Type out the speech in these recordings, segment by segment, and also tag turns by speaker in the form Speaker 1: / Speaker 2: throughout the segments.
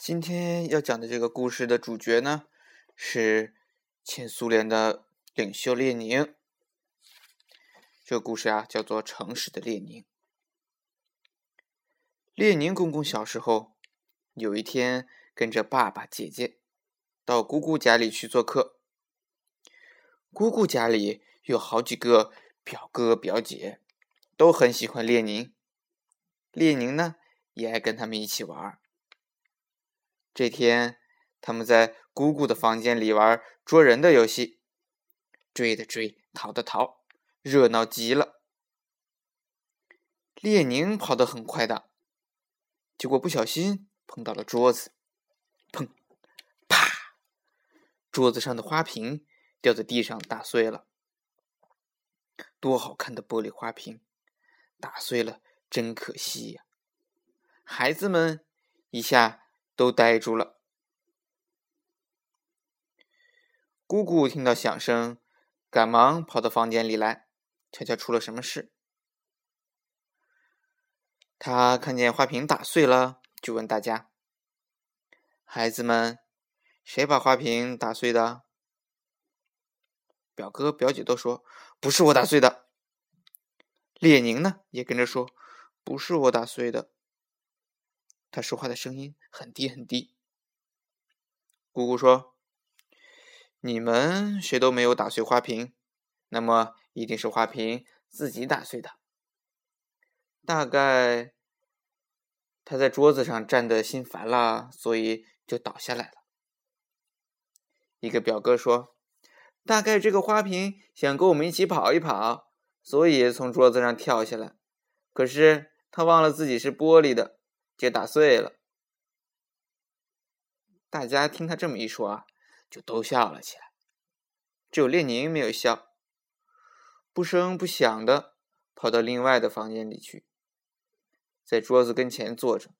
Speaker 1: 今天要讲的这个故事的主角呢，是前苏联的领袖列宁。这个故事啊，叫做《诚实的列宁》。列宁公公小时候，有一天跟着爸爸、姐姐到姑姑家里去做客。姑姑家里有好几个表哥、表姐，都很喜欢列宁。列宁呢，也爱跟他们一起玩。这天，他们在姑姑的房间里玩捉人的游戏，追的追，逃的逃，热闹极了。列宁跑得很快的，结果不小心碰到了桌子，砰，啪，桌子上的花瓶掉在地上打碎了。多好看的玻璃花瓶，打碎了，真可惜呀！孩子们一下。都呆住了。姑姑听到响声，赶忙跑到房间里来，瞧瞧出了什么事。她看见花瓶打碎了，就问大家：“孩子们，谁把花瓶打碎的？”表哥表姐都说：“不是我打碎的。”列宁呢，也跟着说：“不是我打碎的。”他说话的声音很低很低。姑姑说：“你们谁都没有打碎花瓶，那么一定是花瓶自己打碎的。大概他在桌子上站的心烦了，所以就倒下来了。”一个表哥说：“大概这个花瓶想跟我们一起跑一跑，所以从桌子上跳下来。可是他忘了自己是玻璃的。”就打碎了。大家听他这么一说啊，就都笑了起来。只有列宁没有笑，不声不响的跑到另外的房间里去，在桌子跟前坐着。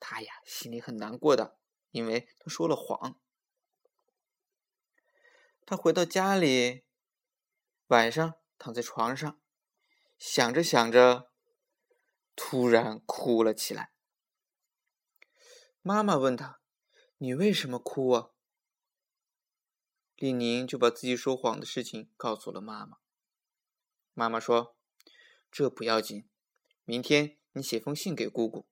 Speaker 1: 他呀，心里很难过的，因为他说了谎。他回到家里，晚上躺在床上，想着想着，突然哭了起来。妈妈问他：“你为什么哭啊？”列宁就把自己说谎的事情告诉了妈妈。妈妈说：“这不要紧，明天你写封信给姑姑，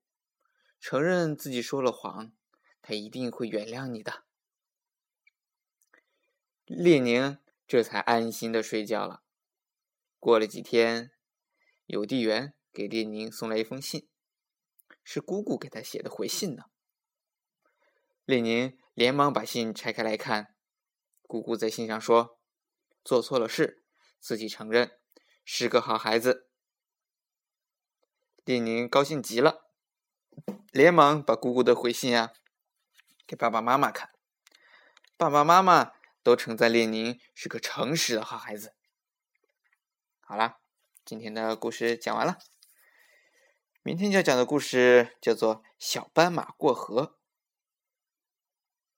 Speaker 1: 承认自己说了谎，她一定会原谅你的。”列宁这才安心的睡觉了。过了几天，邮递员给列宁送来一封信，是姑姑给他写的回信呢。列宁连忙把信拆开来看，姑姑在信上说：“做错了事，自己承认，是个好孩子。”列宁高兴极了，连忙把姑姑的回信啊给爸爸妈妈看，爸爸妈妈都称赞列宁是个诚实的好孩子。好了，今天的故事讲完了，明天要讲的故事叫做《小斑马过河》。